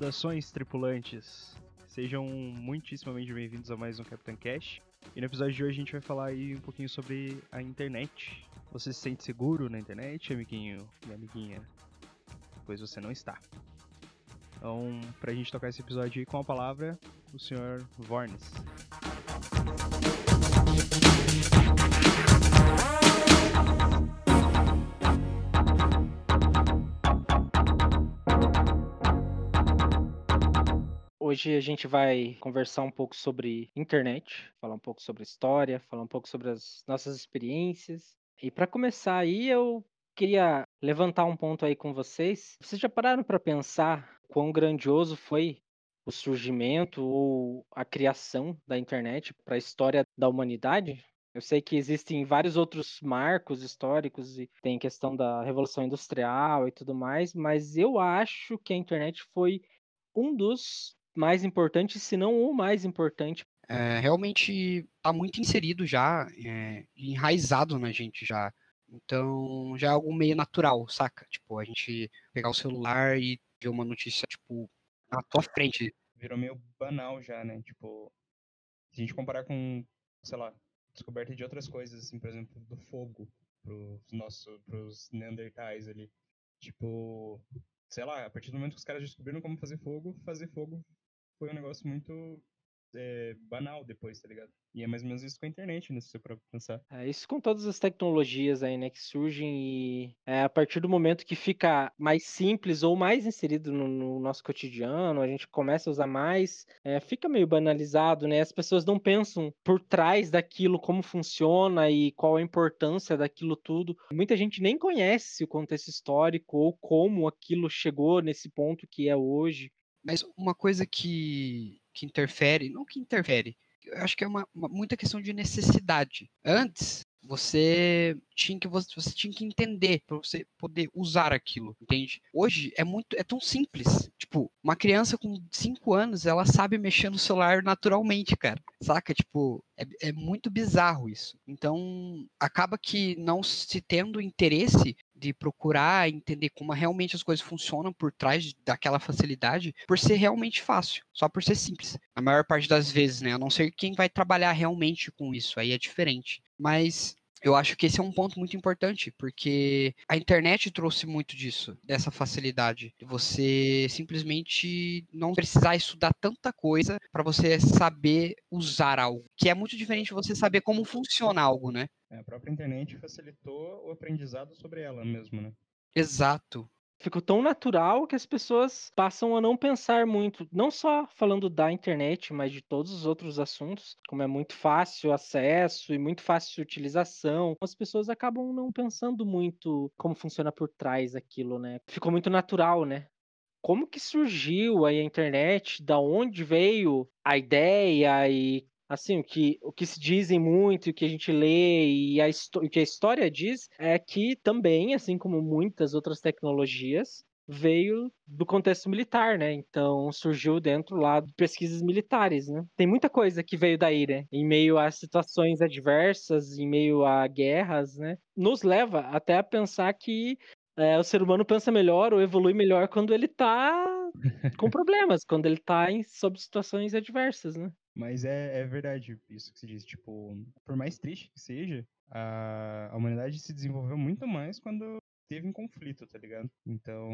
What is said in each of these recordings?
Saudações, tripulantes! Sejam muitíssimamente bem-vindos a mais um Capitão Cash. E no episódio de hoje a gente vai falar aí um pouquinho sobre a internet. Você se sente seguro na internet, amiguinho e amiguinha? Pois você não está. Então, pra gente tocar esse episódio aí com a palavra, o senhor Vornes. Hoje a gente vai conversar um pouco sobre internet, falar um pouco sobre história, falar um pouco sobre as nossas experiências. E para começar aí, eu queria levantar um ponto aí com vocês. Vocês já pararam para pensar quão grandioso foi o surgimento ou a criação da internet para a história da humanidade? Eu sei que existem vários outros marcos históricos e tem questão da Revolução Industrial e tudo mais, mas eu acho que a internet foi um dos mais importante, se não o mais importante. É, realmente está muito inserido já, é, enraizado na gente já. Então já é algo meio natural, saca? Tipo, a gente pegar o celular e ver uma notícia, tipo, na tua frente. Virou meio banal já, né? Tipo, se a gente comparar com, sei lá, descoberta de outras coisas, assim, por exemplo, do fogo pros nossos, pros neandertais ali. Tipo, sei lá, a partir do momento que os caras descobriram como fazer fogo, fazer fogo foi um negócio muito é, banal depois, tá ligado? E é mais ou menos isso com a internet, né? Se você for pensar. É isso com todas as tecnologias aí, né? Que surgem e é, a partir do momento que fica mais simples ou mais inserido no, no nosso cotidiano, a gente começa a usar mais, é, fica meio banalizado, né? As pessoas não pensam por trás daquilo como funciona e qual a importância daquilo tudo. Muita gente nem conhece o contexto histórico ou como aquilo chegou nesse ponto que é hoje. Mas uma coisa que, que interfere, não que interfere, eu acho que é uma, uma muita questão de necessidade. Antes, você tinha que você, você tinha que entender para você poder usar aquilo, entende? Hoje é muito é tão simples. Tipo, uma criança com 5 anos, ela sabe mexer no celular naturalmente, cara. Saca? Tipo, é, é muito bizarro isso. Então, acaba que não se tendo interesse de procurar entender como realmente as coisas funcionam por trás daquela facilidade, por ser realmente fácil, só por ser simples. A maior parte das vezes, né? A não ser quem vai trabalhar realmente com isso, aí é diferente. Mas eu acho que esse é um ponto muito importante, porque a internet trouxe muito disso, dessa facilidade, de você simplesmente não precisar estudar tanta coisa para você saber usar algo, que é muito diferente de você saber como funciona algo, né? É, a própria internet facilitou o aprendizado sobre ela mesmo, né? Exato ficou tão natural que as pessoas passam a não pensar muito, não só falando da internet, mas de todos os outros assuntos, como é muito fácil acesso e muito fácil utilização, as pessoas acabam não pensando muito como funciona por trás aquilo, né? Ficou muito natural, né? Como que surgiu aí a internet? Da onde veio a ideia e assim, o que, o que se dizem muito, o que a gente lê e a, o que a história diz é que também, assim como muitas outras tecnologias, veio do contexto militar, né? Então surgiu dentro lá de pesquisas militares, né? Tem muita coisa que veio daí, né? Em meio a situações adversas, em meio a guerras, né? Nos leva até a pensar que é, o ser humano pensa melhor ou evolui melhor quando ele tá com problemas, quando ele tá em, sob situações adversas, né? Mas é, é verdade isso que se diz. Tipo, por mais triste que seja, a, a humanidade se desenvolveu muito mais quando teve um conflito, tá ligado? Então,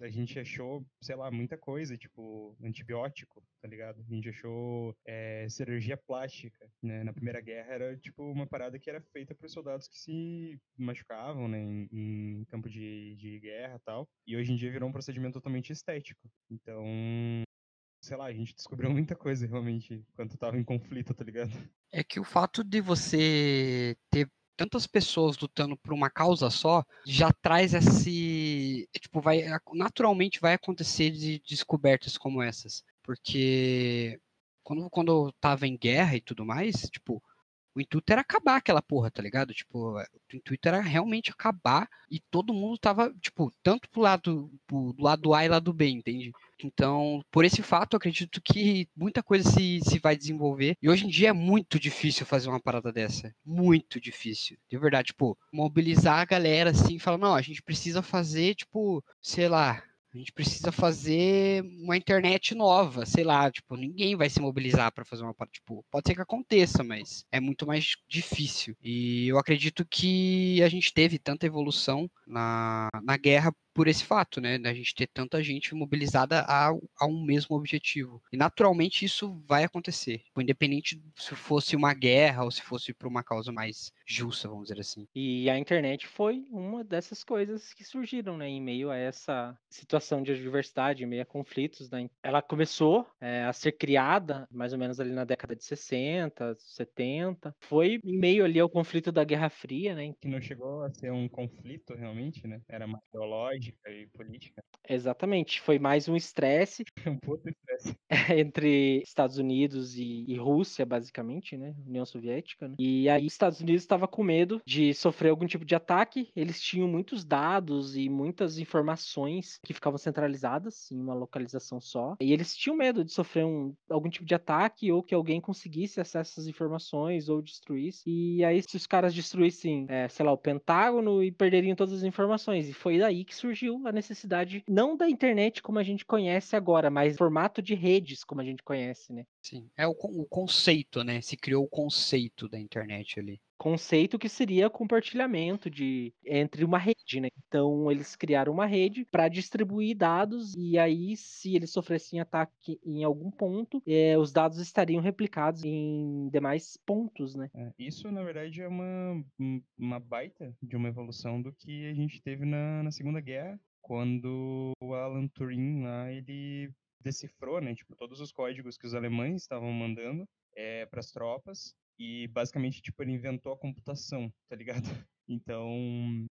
a gente achou, sei lá, muita coisa, tipo, antibiótico, tá ligado? A gente achou é, cirurgia plástica, né? Na Primeira Guerra era, tipo, uma parada que era feita para os soldados que se machucavam, né? Em, em campo de, de guerra tal. E hoje em dia virou um procedimento totalmente estético. Então, sei lá, a gente descobriu muita coisa realmente quando tava em conflito, tá ligado? É que o fato de você ter tantas pessoas lutando por uma causa só já traz esse tipo vai naturalmente vai acontecer de descobertas como essas porque quando quando tava em guerra e tudo mais tipo o intuito era acabar aquela porra, tá ligado? Tipo, o intuito era realmente acabar e todo mundo tava, tipo, tanto pro lado, pro lado A e lado B, entende? Então, por esse fato, eu acredito que muita coisa se, se vai desenvolver. E hoje em dia é muito difícil fazer uma parada dessa. Muito difícil. De verdade, tipo, mobilizar a galera assim, falar, não, a gente precisa fazer, tipo, sei lá, A gente precisa fazer uma internet nova, sei lá, tipo, ninguém vai se mobilizar para fazer uma tipo, pode ser que aconteça, mas é muito mais difícil. E eu acredito que a gente teve tanta evolução na, na guerra por esse fato, né, da gente ter tanta gente mobilizada a, a um mesmo objetivo. E naturalmente isso vai acontecer, tipo, independente se fosse uma guerra ou se fosse por uma causa mais justa, vamos dizer assim. E a internet foi uma dessas coisas que surgiram, né, em meio a essa situação de adversidade, em meio a conflitos. Né? Ela começou é, a ser criada mais ou menos ali na década de 60, 70. Foi em meio ali ao conflito da Guerra Fria, né? Que não chegou a ser um conflito realmente, né? Era mais ideológico e política. Exatamente, foi mais um estresse. um puto estresse. entre Estados Unidos e, e, Rússia, basicamente, né? União Soviética. Né? E aí, Estados Unidos estava com medo de sofrer algum tipo de ataque. Eles tinham muitos dados e muitas informações que ficavam centralizadas em uma localização só. E eles tinham medo de sofrer um, algum tipo de ataque ou que alguém conseguisse acesso a essas informações ou destruísse. E aí, se os caras destruíssem, é, sei lá, o Pentágono e perderiam todas as informações. E foi daí que surgiu a necessidade, não da internet como a gente conhece agora, mas formato de redes como a gente conhece, né? Sim, é o, o conceito, né? Se criou o conceito da internet ali conceito que seria compartilhamento de entre uma rede, né? Então eles criaram uma rede para distribuir dados e aí se eles sofressem ataque em algum ponto, é, os dados estariam replicados em demais pontos, né? É, isso na verdade é uma, uma baita de uma evolução do que a gente teve na, na Segunda Guerra, quando o Alan Turing lá ele decifrou, né, tipo todos os códigos que os alemães estavam mandando é, para as tropas e basicamente, tipo, ele inventou a computação, tá ligado? Então,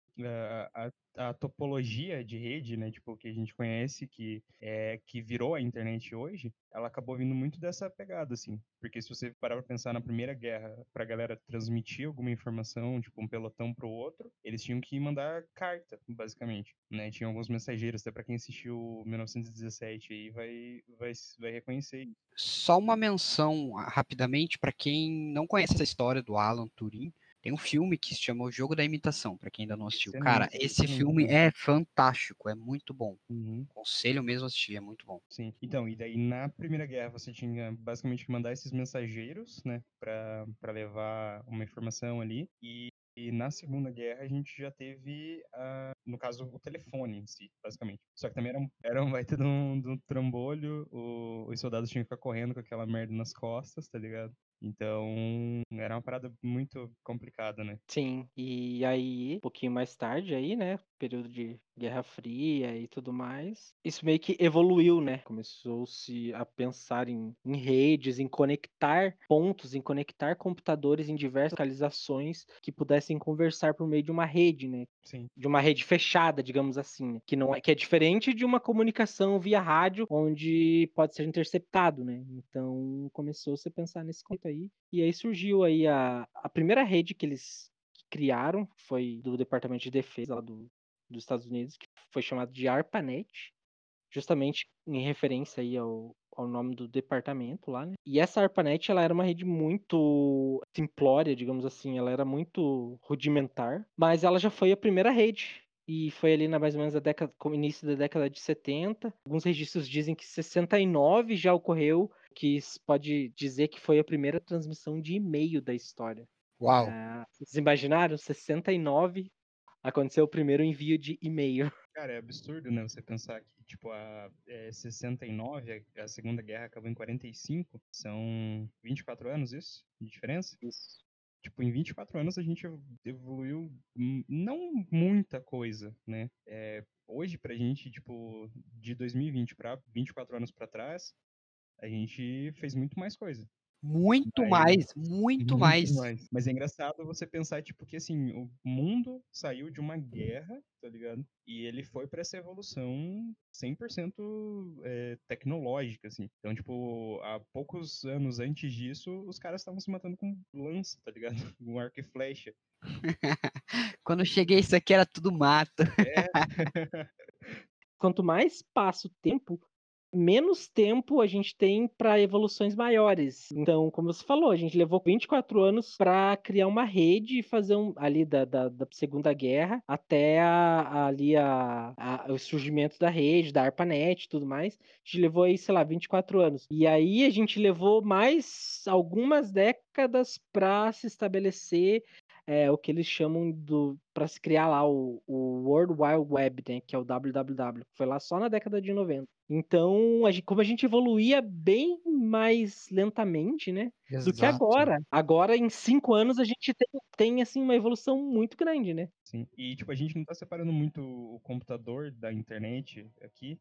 a, a, topologia de rede, né, tipo, que a gente conhece, que é que virou a internet hoje, ela acabou vindo muito dessa pegada, assim. Porque se você parar pra pensar na Primeira Guerra, pra galera transmitir alguma informação, tipo, um pelotão pro outro, eles tinham que mandar carta, basicamente, né? Tinha alguns mensageiros, até pra quem assistiu 1917 aí vai, vai, vai reconhecer. Só uma menção rapidamente para quem não conhece essa história do Alan Turing, tem um filme que se chama O Jogo da Imitação, para quem ainda não assistiu. Cara, esse filme é fantástico, é muito bom. Uhum. Conselho mesmo assistir, é muito bom. Sim. Então, e daí na Primeira Guerra você tinha basicamente que mandar esses mensageiros, né, para levar uma informação ali. E e na Segunda Guerra a gente já teve, uh, no caso, o telefone em si, basicamente. Só que também era um, era um baita de um, de um trambolho, o, os soldados tinham que ficar correndo com aquela merda nas costas, tá ligado? Então, era uma parada muito complicada, né? Sim, e aí, um pouquinho mais tarde aí, né, período de Guerra Fria e tudo mais, isso meio que evoluiu, né? Começou-se a pensar em, em, redes, em conectar pontos, em conectar computadores em diversas localizações que pudessem conversar por meio de uma rede, né? Sim. De uma rede fechada, digamos assim, né? que não é que é diferente de uma comunicação via rádio, onde pode ser interceptado, né? Então começou-se a pensar nesse conceito aí, e aí surgiu aí a, a primeira rede que eles criaram, foi do Departamento de Defesa lá do, dos Estados Unidos, que foi chamado de ARPANET, justamente em referência aí ao, ao nome do departamento lá, né? E essa ARPANET, ela era uma rede muito simplória, digamos assim, ela era muito rudimentar, mas ela já foi a primeira rede e foi ali na mais ou menos a década, início da década de 70. Alguns registros dizem que 69 já ocorreu, que pode dizer que foi a primeira transmissão de e-mail da história. Uau! É, vocês imaginaram? 69 aconteceu o primeiro envio de e-mail. Cara, é absurdo, né? Você pensar que, tipo, a é, 69, a Segunda Guerra acabou em 45, são 24 anos isso? De diferença? Isso. Tipo, em 24 anos a gente evoluiu não muita coisa, né? É, hoje, pra gente, tipo, de 2020 para 24 anos para trás, a gente fez muito mais coisa. Muito mais, muito, muito mais. mais. Mas é engraçado você pensar, tipo, que assim, o mundo saiu de uma guerra, tá ligado? E ele foi para essa evolução 100% é, tecnológica, assim. Então, tipo, há poucos anos antes disso, os caras estavam se matando com lança, tá ligado? Com arco e flecha. Quando eu cheguei, isso aqui era tudo mato. É. Quanto mais passa o tempo, menos tempo a gente tem para evoluções maiores. Então, como você falou, a gente levou 24 anos para criar uma rede e fazer um ali da, da, da Segunda Guerra até a, ali a, a, o surgimento da rede, da ARPANET e tudo mais. A gente levou aí, sei lá, 24 anos. E aí a gente levou mais algumas décadas para se estabelecer é, o que eles chamam do para se criar lá o, o World Wide Web, né, que é o www, foi lá só na década de 90. Então, a gente, como a gente evoluía bem mais lentamente, né, Exato. do que agora. Agora, em cinco anos, a gente tem, tem, assim, uma evolução muito grande, né? Sim, e, tipo, a gente não tá separando muito o computador da internet aqui,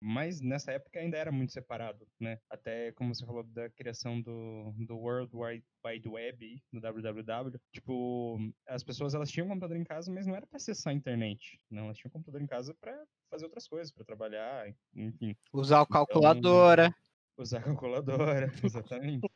mas nessa época ainda era muito separado, né? Até, como você falou, da criação do, do World Wide Web, do www, tipo, as pessoas, elas tinham um computador em casa casa, mas não era para acessar a internet. Não, elas tinham um computador em casa para fazer outras coisas, para trabalhar, enfim. Usar a calculadora. Então, usar a calculadora, exatamente.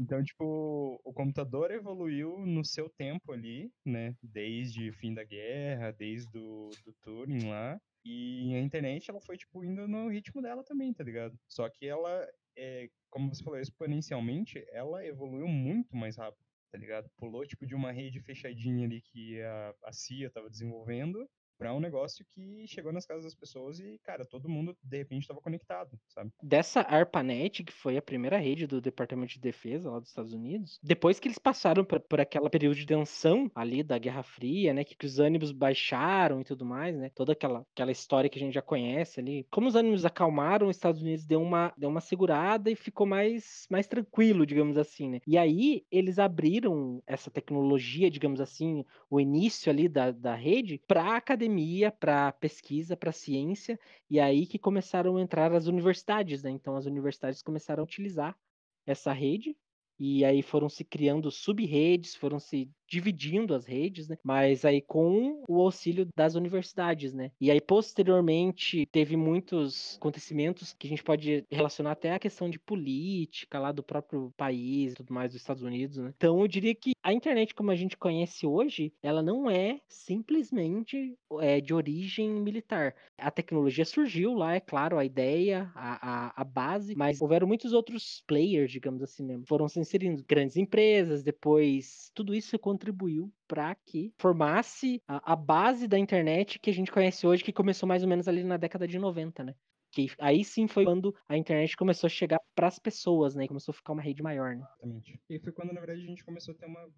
Então, tipo, o computador evoluiu no seu tempo ali, né? Desde o fim da guerra, desde o do Turing lá. E a internet, ela foi, tipo, indo no ritmo dela também, tá ligado? Só que ela, é, como você falou, exponencialmente, ela evoluiu muito mais rápido tá ligado? Pulou, tipo, de uma rede fechadinha ali que a, a CIA tava desenvolvendo para um negócio que chegou nas casas das pessoas e, cara, todo mundo de repente estava conectado, sabe? Dessa ARPANET, que foi a primeira rede do Departamento de Defesa lá dos Estados Unidos, depois que eles passaram por, por aquela período de tensão ali da Guerra Fria, né, que, que, os ânimos baixaram e tudo mais, né, toda aquela, aquela história que a gente já conhece ali, como os ânimos acalmaram, os Estados Unidos deu uma, deu uma segurada e ficou mais, mais tranquilo, digamos assim, né? E aí eles abriram essa tecnologia, digamos assim, o início ali da, da rede para academia academia, para pesquisa, para ciência, e aí que começaram a entrar as universidades, né? Então as universidades começaram a utilizar essa rede e aí foram se criando sub-redes, foram se dividindo as redes, né? Mas aí com o auxílio das universidades, né? E aí posteriormente teve muitos acontecimentos que a gente pode relacionar até a questão de política lá do próprio país, tudo mais dos Estados Unidos, né? Então eu diria que a internet como a gente conhece hoje, ela não é simplesmente é, de origem militar. A tecnologia surgiu lá, é claro, a ideia, a, a, a base, mas houveram muitos outros players, digamos assim, né? Foram se inserindo grandes empresas, depois tudo isso aconteceu contribuiu para que formasse a, a, base da internet que a gente conhece hoje, que começou mais ou menos ali na década de 90, né? Que aí sim foi quando a internet começou a chegar para as pessoas, né? E começou a ficar uma rede maior, né? Exatamente. E foi quando, na verdade, a gente começou a ter uma,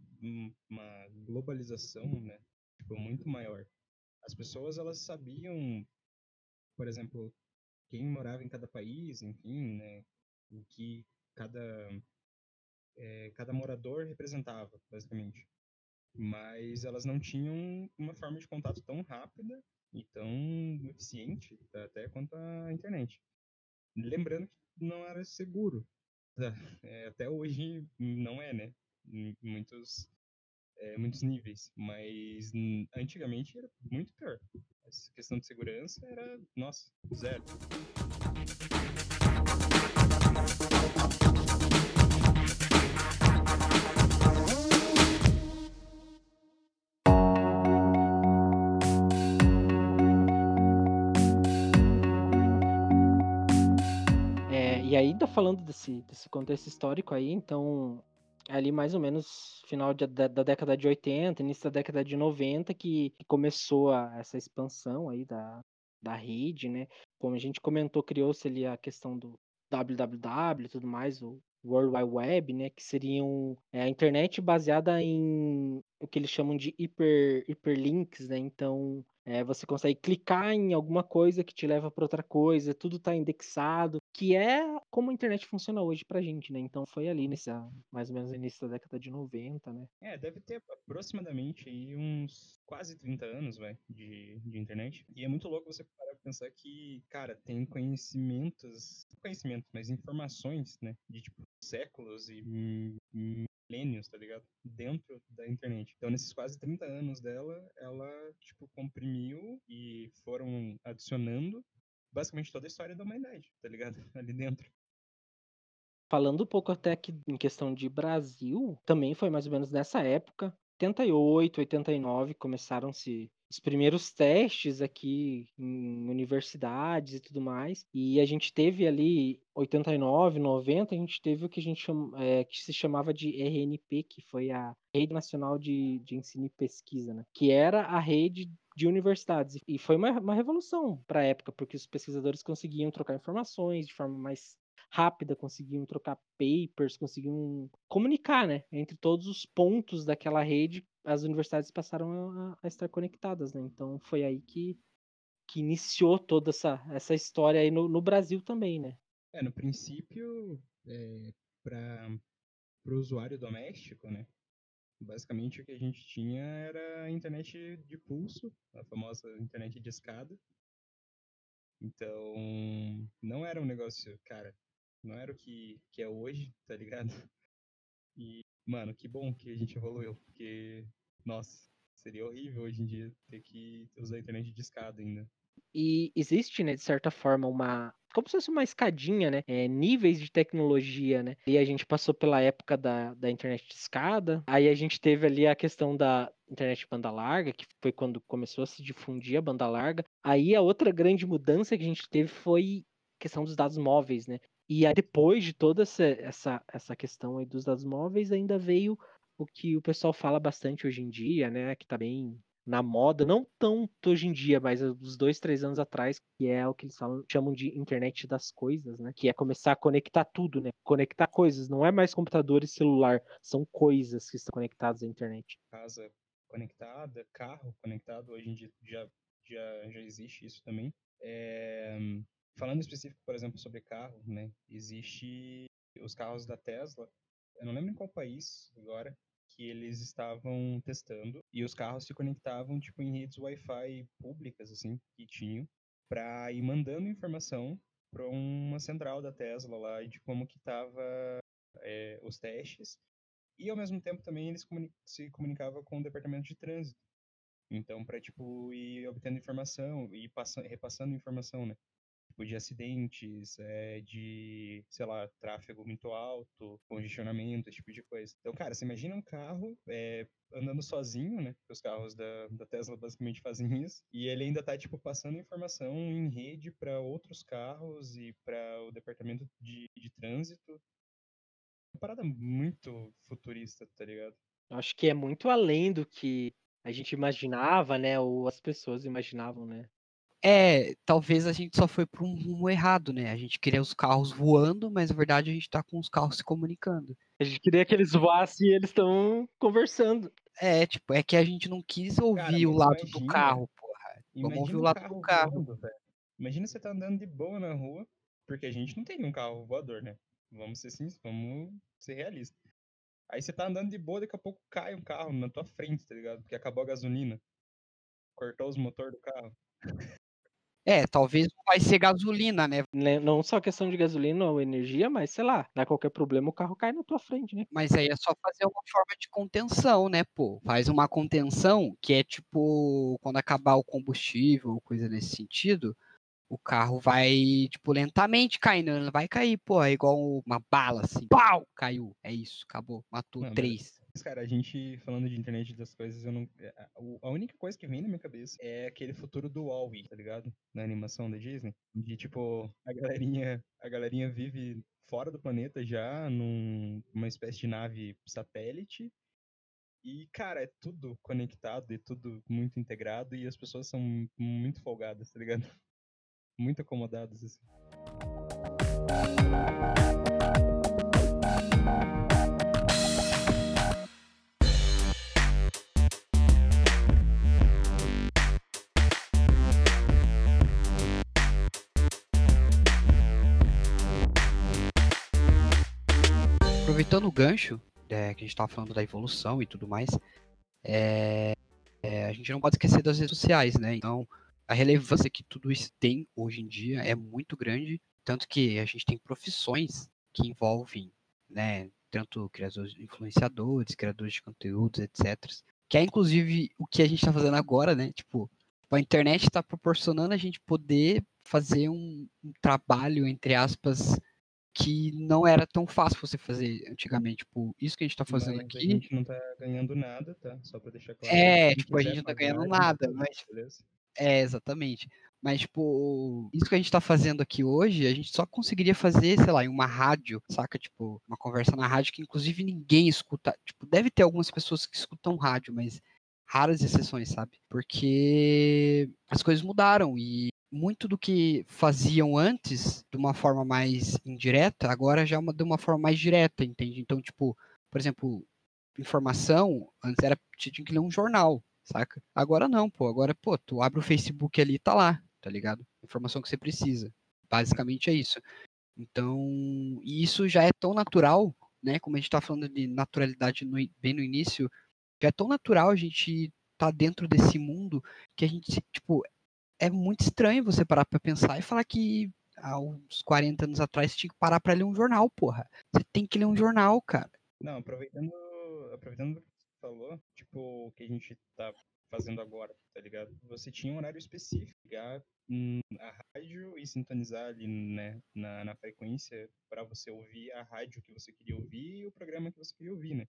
uma globalização, né? Tipo, muito maior. As pessoas, elas sabiam, por exemplo, quem morava em cada país, enfim, né? O que cada, é, cada morador representava, basicamente mas elas não tinham uma forma de contato tão rápida e tão eficiente até quanto a internet. Lembrando que não era seguro. É, até hoje não é, né? Em muitos, é, muitos níveis. Mas antigamente era muito pior. Essa questão de segurança era, nossa, zero. Ainda falando desse, desse contexto histórico aí, então, ali mais ou menos final de, da, da, década de 80, início da década de 90, que, que começou a, essa expansão aí da, da rede, né? Como a gente comentou, criou-se ali a questão do www e tudo mais, o World Wide Web, né? Que seriam é, a internet baseada em o que eles chamam de hiper, hiperlinks, né? Então, é, você consegue clicar em alguma coisa que te leva para outra coisa, tudo está indexado, que é como a internet funciona hoje pra gente, né? Então foi ali nesse mais ou menos início da década de 90, né? É, deve ter aproximadamente aí uns quase 30 anos, vai, de, de internet. E é muito louco você parar pra pensar que, cara, tem conhecimentos, conhecimentos, mas informações, né, de tipo séculos e milênios, tá ligado? Dentro da internet. Então, nesses quase 30 anos dela, ela, tipo, comprimiu e foram adicionando basicamente toda a história da humanidade, tá ligado? Ali dentro. Falando um pouco até aqui em questão de Brasil, também foi mais ou menos nessa época 88, 89 começaram-se os primeiros testes aqui em universidades e tudo mais. E a gente teve ali 89, 90, a gente teve o que a gente chama, é, que se chamava de RNP, que foi a Rede Nacional de, de Ensino e Pesquisa, né? Que era a rede de universidades. E foi uma, uma revolução para a época, porque os pesquisadores conseguiam trocar informações de forma mais rápida, conseguiam trocar papers, conseguiam comunicar, né, entre todos os pontos daquela rede, as universidades passaram a, a estar conectadas, né? Então foi aí que, que iniciou toda essa, essa história aí no, no Brasil também, né? É, no princípio, é, para o usuário doméstico, né? Basicamente o que a gente tinha era a internet de pulso, a famosa internet de escada. Então, não era um negócio, cara, não era o que, que é hoje, tá ligado? E, mano, que bom que a gente evoluiu, porque, nossa, seria horrível hoje em dia ter que usar a internet de escada ainda. E existe, né, de certa forma, uma. Como se fosse uma escadinha, né? É, níveis de tecnologia, né? E a gente passou pela época da, da internet de escada. Aí a gente teve ali a questão da internet banda larga, que foi quando começou a se difundir a banda larga. Aí a outra grande mudança que a gente teve foi questão dos dados móveis, né? E aí, depois de toda essa, essa, essa questão aí dos dados móveis, ainda veio o que o pessoal fala bastante hoje em dia, né? Que tá bem na moda, não tanto hoje em dia, mas uns dois, três anos atrás, que é o que eles falam, chamam de internet das coisas, né? Que é começar a conectar tudo, né? Conectar coisas, não é mais computador e celular, são coisas que estão conectadas à internet. Casa conectada, carro conectado, hoje em dia já, já, já existe isso também. É, falando específico, por exemplo, sobre carro, né? Existe os carros da Tesla. Eu não lembro em qual país agora que eles estavam testando e os carros se conectavam tipo em redes Wi-Fi públicas assim que tinham para ir mandando informação para uma central da Tesla lá de como que tava é, os testes e ao mesmo tempo também eles comuni se comunicavam com o departamento de trânsito então para tipo ir obtendo informação e repassando informação né tipo de acidentes, é, de, sei lá, tráfego muito alto, congestionamento, esse tipo de coisa. Então, cara, você imagina um carro é, andando sozinho, né? Porque os carros da, da Tesla basicamente fazem isso. E ele ainda tá, tipo, passando informação em rede para outros carros e para o departamento de, de trânsito. Uma parada muito futurista, tá ligado? Acho que é muito além do que a gente imaginava, né? Ou as pessoas imaginavam, né? É, talvez a gente só foi para um rumo errado, né? A gente queria os carros voando, mas na verdade a gente tá com os carros se comunicando. A gente queria que eles voassem e eles estão conversando. É, tipo, é que a gente não quis ouvir Cara, o lado imagina, do carro, porra. Vamos ouvir o lado do carro. Voando, imagina você tá andando de boa na rua, porque a gente não tem um carro voador, né? Vamos ser sinceros, vamos ser realistas. Aí você tá andando de boa, daqui a pouco cai um carro na tua frente, tá ligado? Porque acabou a gasolina. Cortou os motores do carro. É, talvez não vai ser gasolina, né? né? Não só questão de gasolina ou energia, mas sei lá, dá qualquer problema, o carro cai na tua frente, né? Mas aí é só fazer uma forma de contenção, né, pô? Faz uma contenção que é tipo quando acabar o combustível ou coisa nesse sentido, o carro vai, tipo, lentamente caindo, não vai cair, pô, é igual uma bala, assim, pau, caiu, é isso, acabou, matou não, três. Cara, a gente falando de internet das coisas, eu não. É, a única coisa que vem na minha cabeça é aquele futuro do Wall-E, tá ligado? Na animação da Disney. De tipo, a galerinha, a galerinha vive fora do planeta já, numa num, espécie de nave satélite. E, cara, é tudo conectado e tudo muito integrado e as pessoas são muito folgadas, tá ligado? Muito acomodadas, assim. Aproveitando o gancho, é, que a gente estava falando da evolução e tudo mais, é, é, a gente não pode esquecer das redes sociais, né? Então, a relevância que tudo isso tem hoje em dia é muito grande, tanto que a gente tem profissões que envolvem, né, tanto criadores, influenciadores, criadores de conteúdos, etc. Que é inclusive o que a gente está fazendo agora, né? Tipo, a internet está proporcionando a gente poder fazer um, um trabalho, entre aspas, que não era tão fácil você fazer antigamente. Tipo, isso que a gente tá fazendo Mas aqui. A gente não tá ganhando nada, tá? Só pra deixar claro. É, tipo, a gente não tá pagar, ganhando a gente nada, faz, mas- beleza? É, exatamente. Mas, tipo, isso que a gente tá fazendo aqui hoje, a gente só conseguiria fazer, sei lá, em uma rádio, saca? Tipo, uma conversa na rádio que inclusive ninguém escuta. Tipo, deve ter algumas pessoas que escutam rádio, mas raras exceções, sabe? Porque as coisas mudaram e muito do que faziam antes de uma forma mais indireta, agora já é uma, de uma forma mais direta, entende? Então, tipo, por exemplo, informação, antes era tinha que ler um jornal, saca? Agora não, pô. Agora, pô, tu abre o Facebook ali e tá lá, tá ligado? Informação que você precisa. Basicamente é isso. Então, e isso já é tão natural, né? Como a gente tá falando de naturalidade no bem no início, já é tão natural a gente tá dentro desse mundo que a gente, tipo, é muito estranho você parar pra pensar e falar que há uns 40 anos atrás você tinha que parar pra ler um jornal, porra. Você tem que ler um jornal, cara. Não, aproveitando, aproveitando o que você falou, tipo, o que a gente tá fazendo agora, tá ligado? Você tinha um horário específico, ligar hum, a rádio e sintonizar ali, né, na, na frequência pra você ouvir a rádio que você queria ouvir e o programa que você queria ouvir, né?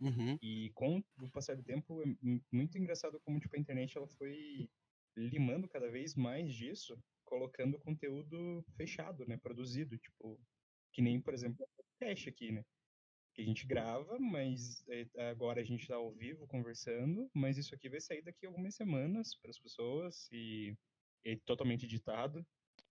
Uhum. E com o passar do tempo, é mu- muito engraçado como, tipo, a internet, ela foi limando cada vez mais disso, colocando conteúdo fechado, né, produzido, tipo, que nem, por exemplo, o podcast aqui, né? que a gente grava, mas é, agora a gente está ao vivo conversando, mas isso aqui vai sair daqui a algumas semanas para as pessoas e é totalmente editado.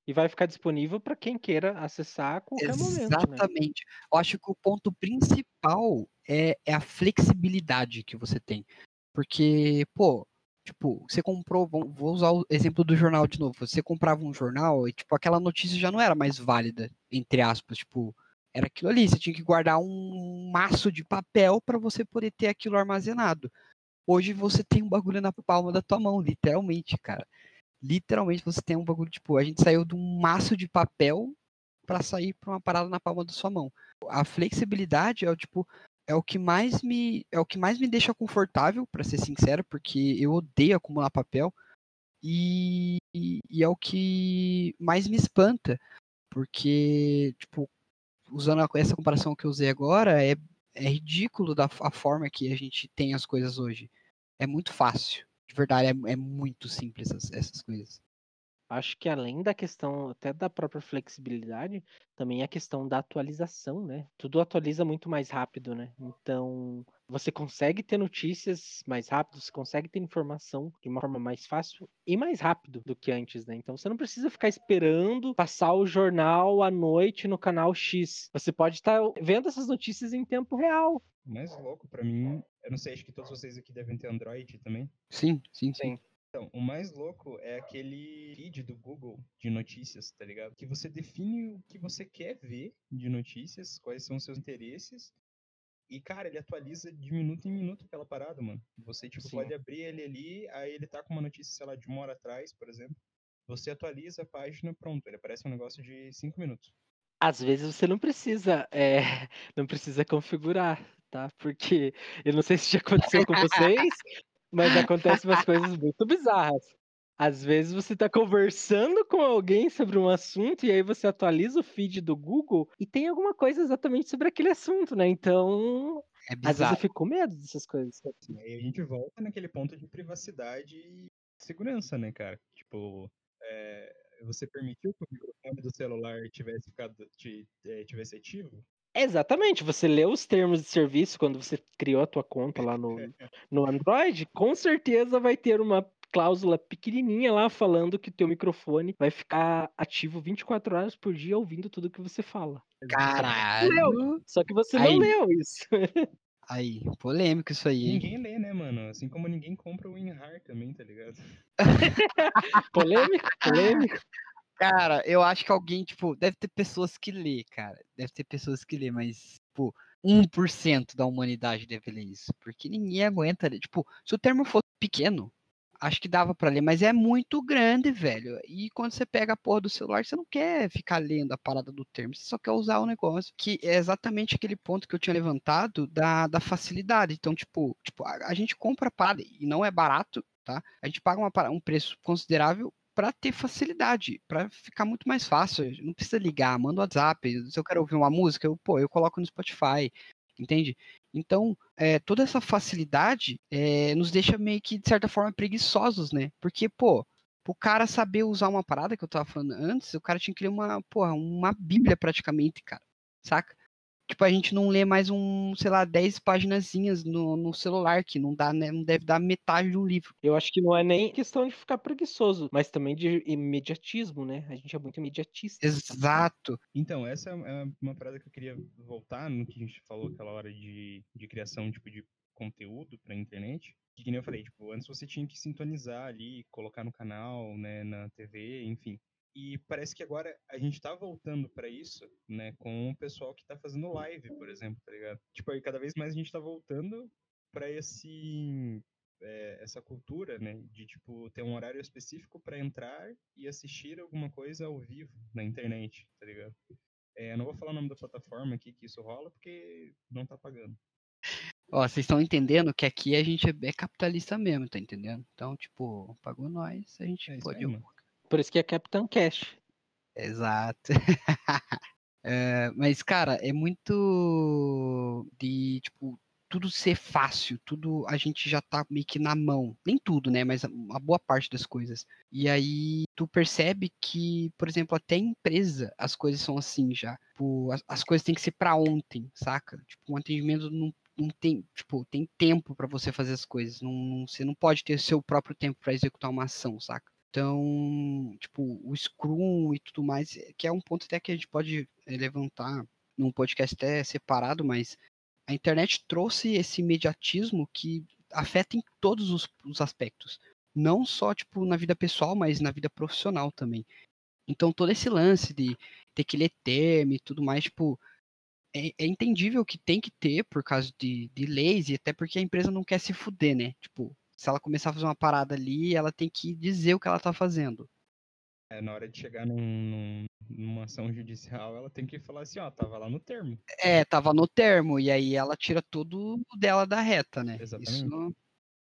E vai ficar disponível para quem queira acessar a qualquer momento, né? Exatamente. Eu acho que o ponto principal é, é a flexibilidade que você tem. Porque, pô, tipo, você comprou, vou usar o exemplo do jornal de novo. Você comprava um jornal e, tipo, aquela notícia já não era mais válida, entre aspas, tipo, era aquilo ali, você tinha que guardar um maço de papel para você poder ter aquilo armazenado. Hoje você tem um bagulho na palma da tua mão, literalmente, cara. Literalmente você tem um bagulho, tipo, a gente saiu de um maço de papel para sair para uma parada na palma da sua mão. A flexibilidade é o tipo é o que mais me é o que mais me deixa confortável, para ser sincero, porque eu odeio acumular papel e, e, e é o que mais me espanta, porque tipo usando essa comparação que eu usei agora é é ridículo da a forma que a gente tem as coisas hoje. É muito fácil. De verdade, é, é muito simples essas, essas coisas. Acho que além da questão até da própria flexibilidade, também a questão da atualização, né? Tudo atualiza muito mais rápido, né? Então, você consegue ter notícias mais rápido, você consegue ter informação de uma forma mais fácil e mais rápido do que antes, né? Então, você não precisa ficar esperando passar o jornal à noite no canal X. Você pode estar vendo essas notícias em tempo real. O mais louco para mim, eu não sei, acho que todos vocês aqui devem ter Android também. Sim, sim, sim. Sim. Então, o mais louco é aquele feed do Google de notícias, tá ligado? Que você define o que você quer ver de notícias, quais são os seus interesses. E, cara, ele atualiza de minuto em minuto aquela parada, mano. Você, tipo, Sim. pode abrir ele ali, aí ele tá com uma notícia, sei lá, de uma hora atrás, por exemplo. Você atualiza a página, pronto, ele aparece um negócio de cinco minutos. Às vezes você não precisa, é, não precisa configurar, tá? Porque eu não sei se já aconteceu com vocês, mas acontecem umas coisas muito bizarras. Às vezes você está conversando com alguém sobre um assunto e aí você atualiza o feed do Google e tem alguma coisa exatamente sobre aquele assunto, né? Então, É às vezes eu bizarro. fico com medo dessas coisas. Assim, aí a gente volta naquele ponto de privacidade e segurança, né, cara? Tipo, é, você permitiu que o microfone do celular tivesse ficado, eh, tivesse ativo? Exatamente, você leu os termos de serviço quando você criou a tua conta lá no, no Android, com certeza vai ter uma cláusula pequenininha lá falando que teu microfone vai ficar ativo 24 horas por dia ouvindo tudo que você fala. Caralho! Só que você Aí. não leu isso. Aí, polêmico isso aí, hein? Ninguém lê, né, mano? Assim como ninguém compra o WinRAR também, tá ligado? Polêmico, polêmico. Cara, eu acho que alguém, tipo, deve ter pessoas que lê, cara. Deve ter pessoas que lê, mas, tipo, 1% da humanidade deve ler isso. Porque ninguém aguenta ler. Tipo, se o termo fosse pequeno, acho que dava pra ler, mas é muito grande, velho. E quando você pega a porra do celular, você não quer ficar lendo a parada do termo, você só quer usar o negócio. Que é exatamente aquele ponto que eu tinha levantado da, da facilidade. Então, tipo, tipo a, a gente compra a parada e não é barato, tá? A gente paga uma, para- um preço considerável para ter facilidade, para ficar muito mais fácil. Não precisa ligar, manda WhatsApp. Se eu quero ouvir uma música, eu, pô, eu coloco no Spotify, entende? Então, é, toda essa facilidade é, nos deixa meio que, de certa forma, preguiçosos, né? Porque, pô, o cara saber usar uma parada que eu tava falando antes, o cara tinha que ler uma, porra, uma bíblia praticamente, cara. Saca? Tipo, a gente não lê mais um, sei lá, 10 paginazinhas no, no celular, que não dá, né? Não deve dar metade do livro. Eu acho que não é nem questão de ficar preguiçoso, mas também de imediatismo, né? A gente é muito imediatista. Exato. Então, essa é uma parada que eu queria voltar no que a gente falou aquela hora de, de criação, tipo, de conteúdo pra internet. Que, que nem eu falei, tipo, antes você tinha que sintonizar ali, colocar no canal, né, na TV, enfim. E parece que agora a gente tá voltando para isso, né, com o pessoal que tá fazendo live, por exemplo, tá ligado? Tipo, aí cada vez mais a gente tá voltando para esse é, essa cultura, né, de tipo ter um horário específico para entrar e assistir alguma coisa ao vivo na internet, tá ligado? É, eu não vou falar o nome da plataforma aqui que isso rola porque não tá pagando. Ó, vocês estão entendendo que aqui a gente é capitalista mesmo, tá entendendo? Então, tipo, pagou nós, a gente é pode. Aí, por isso que é Capitão Cash. Exato. é, mas, cara, é muito de, tipo, tudo ser fácil, tudo a gente já tá meio que na mão. Nem tudo, né? Mas uma boa parte das coisas. E aí tu percebe que, por exemplo, até em empresa as coisas são assim já. Tipo, as, as coisas têm que ser para ontem, saca? Tipo, um atendimento não, não tem, tipo, tem tempo para você fazer as coisas. Não, não, você não pode ter seu próprio tempo para executar uma ação, saca? Então, tipo, o Scrum e tudo mais, eh, que é um ponto até que a gente pode eh, levantar num podcast até separado, mas a internet trouxe esse imediatismo que afeta em todos os, os aspectos. Não só, tipo, na vida pessoal, mas na vida profissional também. Então, todo esse lance de ter que ler termo e tudo mais, tipo, é, é, entendível que tem que ter por causa de, de leis e até porque a empresa não quer se fuder, né? Tipo, se ela começar a fazer uma parada ali, ela tem que dizer o que ela tá fazendo. É, na hora de chegar num, num, numa ação judicial, ela tem que falar assim, ó, tava lá no termo. É, tava no termo, e aí ela tira tudo dela da reta, né? Exatamente. Isso...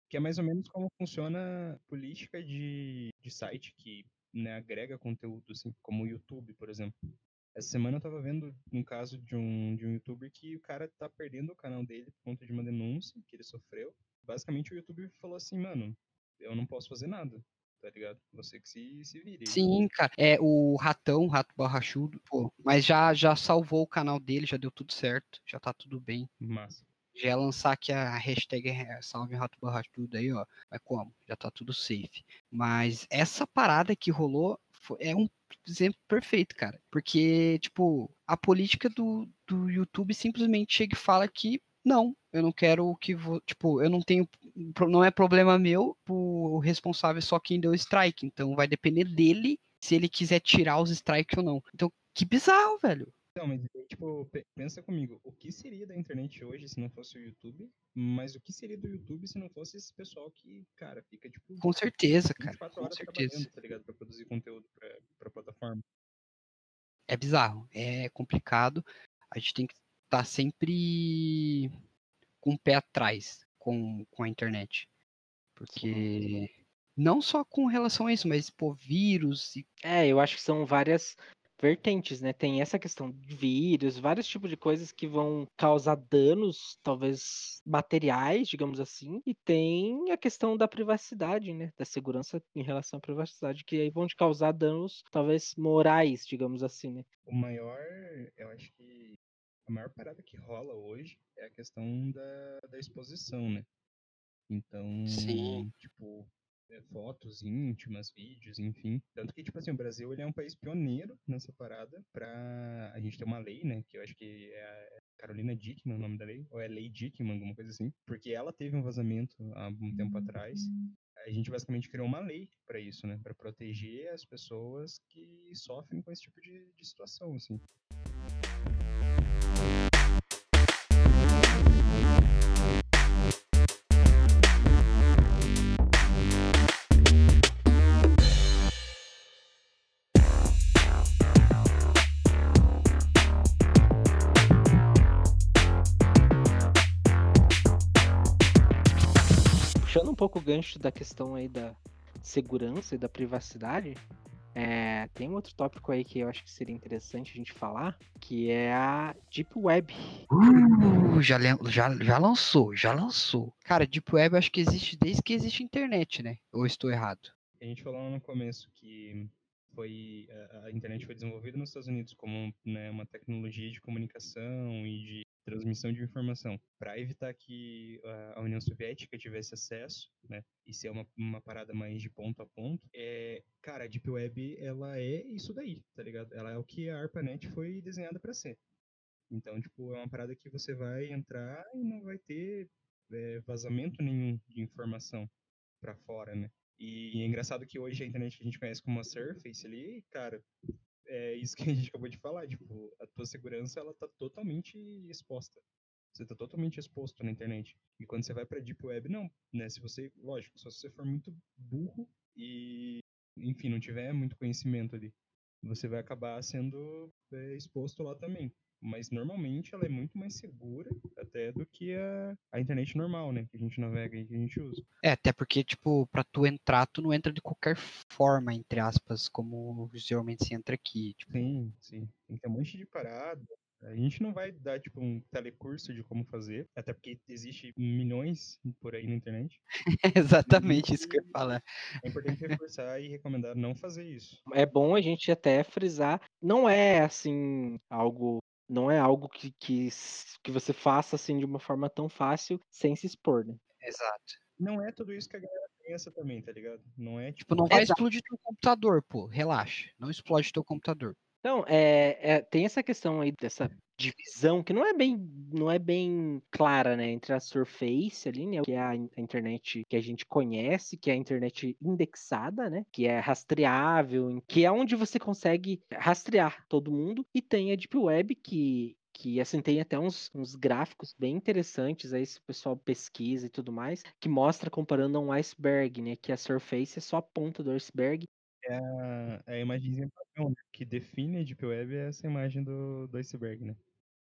Que é mais ou menos como funciona a política de, de site que né, agrega conteúdo, assim, como o YouTube, por exemplo. Essa semana eu tava vendo um caso de um, de um youtuber que o cara tá perdendo o canal dele por conta de uma denúncia que ele sofreu basicamente o YouTube falou assim, mano, eu não posso fazer nada, tá ligado? Você que se, se vire. Sim, cara. É o ratão, o rato borrachudo, pô. Mas já, já salvou o canal dele, já deu tudo certo, já tá tudo bem. Massa. Já ia lançar aqui a hashtag é, salve rato borrachudo aí, ó. Mas como? Já tá tudo safe. Mas essa parada que rolou foi, é um exemplo perfeito, cara. Porque, tipo, a política do, do YouTube simplesmente chega e fala que não, eu não quero que, tipo, eu não tenho, não é problema meu, o responsável é só quem deu o strike, então vai depender dele se ele quiser tirar os strikes ou não. Então, que bizarro, velho. Não, mas tipo, pensa comigo, o que seria da internet hoje se não fosse o YouTube? Mas o que seria do YouTube se não fosse esse pessoal que, cara, fica tipo. Com certeza, cara. Com certeza. Tá ligado? Pra produzir conteúdo pra plataforma. É bizarro, é complicado. A gente tem que tá sempre com o pé atrás com, com a internet. Porque Sim. não só com relação a isso, mas pô, vírus e... É, eu acho que são várias vertentes, né? Tem essa questão de vírus, vários tipos de coisas que vão causar danos, talvez materiais, digamos assim, e tem a questão da privacidade, né? Da segurança em relação à privacidade, que aí vão te causar danos, talvez morais, digamos assim, né? O maior, eu acho que a maior parada que rola hoje é a questão da, da exposição, né? Então, Sim. tipo, é, fotos íntimas, vídeos, enfim. Tanto que, tipo assim, o Brasil ele é um país pioneiro nessa parada pra a gente ter uma lei, né? Que eu acho que é a Carolina Dickman o nome da lei, ou é Lei Dickman, alguma coisa assim. Porque ela teve um vazamento há um tempo atrás. A gente basicamente criou uma lei para isso, né? Para proteger as pessoas que sofrem com esse tipo de, de situação, assim. Pouco o gancho da questão aí da, segurança e da privacidade, é, tem um outro tópico aí que eu acho que seria interessante a gente falar, que é a Deep Web. Uh, já, já, já lançou, já lançou. Cara, Deep Web eu acho que existe desde que existe internet, né? Ou estou errado? A gente falou no começo que foi a, a internet foi desenvolvida nos Estados Unidos como né, uma tecnologia de comunicação e de transmissão de informação para evitar que a União Soviética tivesse acesso, né, e ser uma, uma parada mais de ponto a ponto. É, cara, a Deep Web ela é isso daí, tá ligado? Ela é o que a ARPANET foi desenhada para ser. Então, tipo, é uma parada que você vai entrar e não vai ter é, vazamento nenhum de informação para fora, né? E é engraçado que hoje a internet que a gente conhece como a Surface ali, cara, é isso que a gente acabou de falar, tipo, a tua segurança ela tá totalmente exposta. Você tá totalmente exposto na internet. E quando você vai pra Deep Web, não, né? Se você, lógico, só se você for muito burro e, enfim, não tiver muito conhecimento ali, você vai acabar sendo é, exposto lá também mas normalmente ela é muito mais segura até do que a, a internet normal, né? Que a gente navega e que a gente usa. É, até porque, tipo, pra tu entrar, tu não entra de qualquer forma, entre aspas, como geralmente se entra aqui. Tipo. Sim, sim. Tem que ter um monte de parada. A gente não vai dar, tipo, um telecurso de como fazer, até porque existe milhões por aí na internet. Exatamente isso que eu ia falar. É importante reforçar e recomendar não fazer isso. É bom a gente até frisar, não é, assim, algo não é algo que, que, que você faça assim de uma forma tão fácil sem se expor, né? Exato. Não é tudo isso que a galera pensa também, tá ligado? Não é tipo. tipo não vai explodir teu computador, pô. Relaxa. Não explode teu computador. Então, é, é, tem essa questão aí dessa divisão que não é bem não é bem clara, né, entre a Surface ali, né, que é a, internet que a gente conhece, que é a internet indexada, né, que é rastreável, que é onde você consegue rastrear todo mundo, e tem a Deep Web que que assim tem até uns, uns gráficos bem interessantes aí se o pessoal pesquisa e tudo mais, que mostra comparando a um iceberg, né, que a Surface é só a ponta do iceberg é a, é a padrão, né? que define a Deep Web é essa imagem do, do iceberg, né?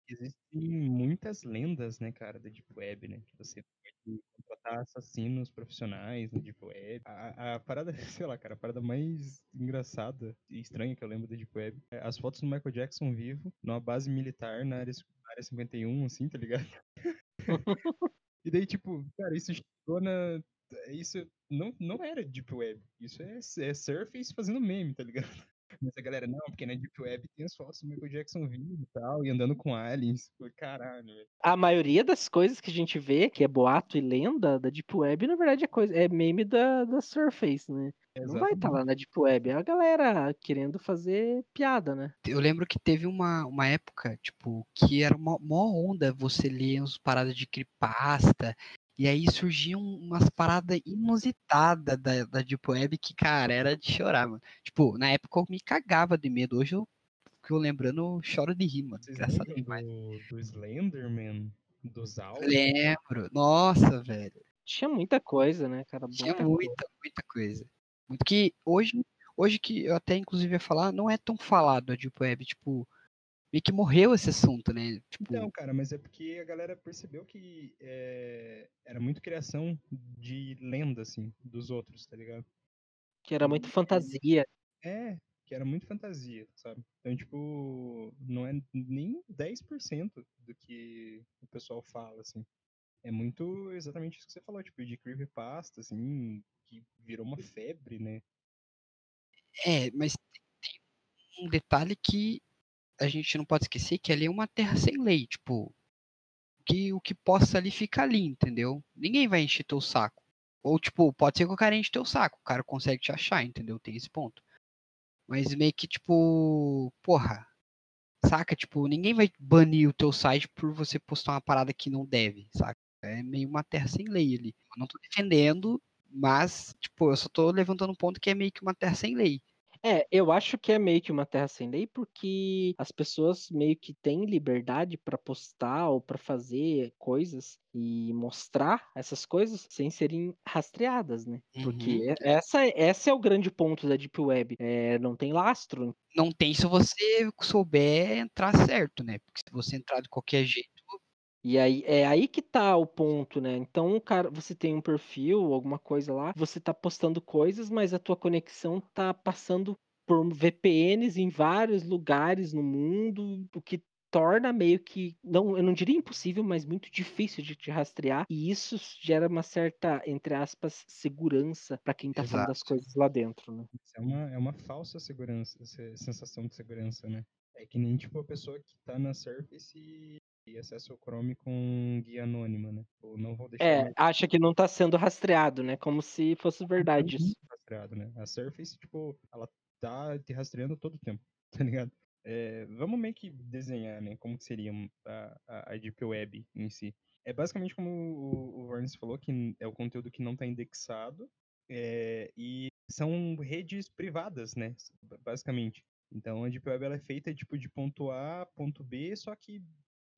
Existem muitas lendas, né, cara, da Deep Web, né? Que você pode contratar assassinos profissionais na Deep Web. A, a, parada, sei lá, cara, a parada mais engraçada e estranha que eu lembro da Deep Web é as fotos do Michael Jackson vivo numa base militar na área, área 51, assim, tá ligado? e daí, tipo, cara, isso chegou na. Isso não, não era Deep Web. Isso é, é Surface fazendo meme, tá ligado? Mas a galera, não, porque na Deep Web tem as fotos do Michael Jackson vivo e tal, e andando com aliens. Caralho, velho. A maioria das coisas que a gente vê, que é boato e lenda da Deep Web, na verdade é, coisa, é meme da, da Surface, né? Exatamente. Não vai estar tá lá na Deep Web, é a galera querendo fazer piada, né? Eu lembro que teve uma, uma época, tipo, que era uma, uma onda você ler uns paradas de creepypasta e aí surgiam umas paradas inusitadas da, da Deep Web que, cara, era de chorar, mano. Tipo, na época eu me cagava de medo. Hoje eu fico lembrando, eu choro de rir, mano. Vocês Engraçado demais. Do, do Slenderman? Dos Alves? Lembro. Nossa, velho. Tinha muita coisa, né, cara? Tinha muita, muita coisa. muita coisa. Muito que hoje, hoje que eu até inclusive ia falar, não é tão falado a Deep Web, tipo, meio que morreu esse assunto, né? Tipo... Então, cara, mas é porque a galera percebeu que é, era muito criação de lenda, assim, dos outros, tá ligado? Que era muito fantasia. É, que era muito fantasia, sabe? Então, tipo, não é nem 10% do que o pessoal fala, assim. É muito exatamente isso que você falou, tipo, de creepypasta, assim, que virou uma febre, né? É, mas tem um detalhe que a gente não pode esquecer que ali é uma terra sem lei, tipo, que o que possa ali fica ali, entendeu? Ninguém vai encher teu saco. Ou, tipo, pode ser que o cara enche teu saco, o cara consegue te achar, entendeu? Tem esse ponto. Mas meio que, tipo, porra, saca? Tipo, ninguém vai banir o teu site por você postar uma parada que não deve, saca? É meio uma terra sem lei ali. Eu não tô defendendo, mas, tipo, eu só tô levantando um ponto que é meio que uma terra sem lei. É, eu acho que é meio que uma terra sem lei, porque as pessoas meio que têm liberdade para postar ou para fazer coisas e mostrar essas coisas sem serem rastreadas, né? Uhum. Porque essa, essa é o grande ponto da Deep Web. É, não tem lastro. Não tem se você souber entrar certo, né? Porque se você entrar de qualquer jeito, E aí é aí que tá o ponto, né? Então, cara, você tem um perfil, alguma coisa lá, você tá postando coisas, mas a tua conexão tá passando por VPNs em vários lugares no mundo, o que torna meio que, não, eu não diria impossível, mas muito difícil de te rastrear, e isso gera uma certa, entre aspas, segurança para quem tá Exato. falando das coisas lá dentro, né? Isso é uma, é uma falsa segurança, sensação de segurança, né? É que nem, tipo, a pessoa que tá na Surface e acessa o Chrome com guia anônima, né? Ou não vou deixar é, acha que não tá sendo rastreado, né? Como se fosse verdade isso. Rastreado, né? A Surface, tipo, ela tá te rastreando todo o tempo, tá ligado? É, vamos meio que desenhar, né, como que seria a, a, a Deep Web em si. É basicamente como o, o Varnes falou, que é o conteúdo que não está indexado é, e são redes privadas, né, basicamente. Então a Deep Web ela é feita tipo de ponto A, ponto B, só que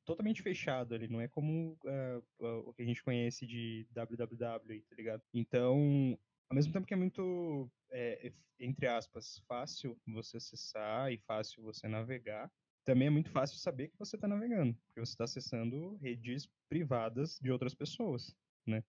totalmente fechado ali, não é como uh, o que a gente conhece de www, tá ligado? Então, ao mesmo tempo que é muito, é, entre aspas, fácil você acessar e fácil você navegar, também é muito fácil saber que você está navegando, porque você está acessando redes privadas de outras pessoas, né?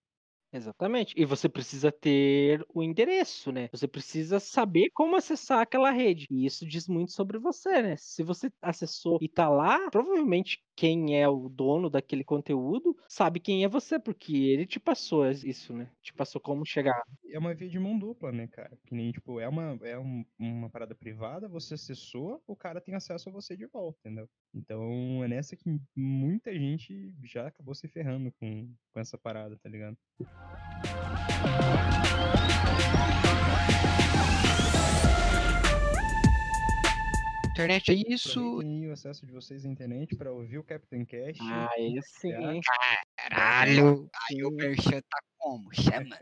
Exatamente. E você precisa ter o endereço, né? Você precisa saber como acessar aquela rede. E isso diz muito sobre você, né? Se você acessou e tá lá, provavelmente quem é o dono daquele conteúdo sabe quem é você, porque ele te passou isso, né? Te passou como chegar. É uma via de mão dupla, né, cara? Que nem, tipo, é uma, é um, uma parada privada, você acessou, o cara tem acesso a você de volta, entendeu? Então é nessa que muita gente já acabou se ferrando com, com essa parada, tá ligado? Internet é isso. O acesso de vocês à internet para ouvir o Captain Cash. Ah, esse sim. Caralho. Aí o Merchan tá como? Chama.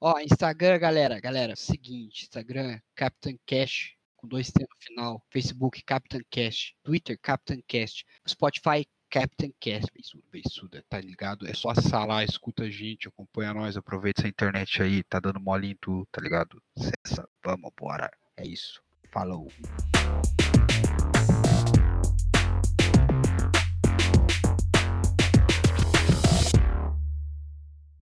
Ó, Instagram, galera. Galera, seguinte. Instagram, Captain Cash com dois T no final. Facebook, Captain Cash. Twitter, Captain Cash. Spotify, Captain Cast, beiçuda, tá ligado? É só acessar escuta a gente, acompanha nós, aproveita essa internet aí, tá dando mole em tu, tá ligado? Acessa, vamos, bora. É isso. Falou.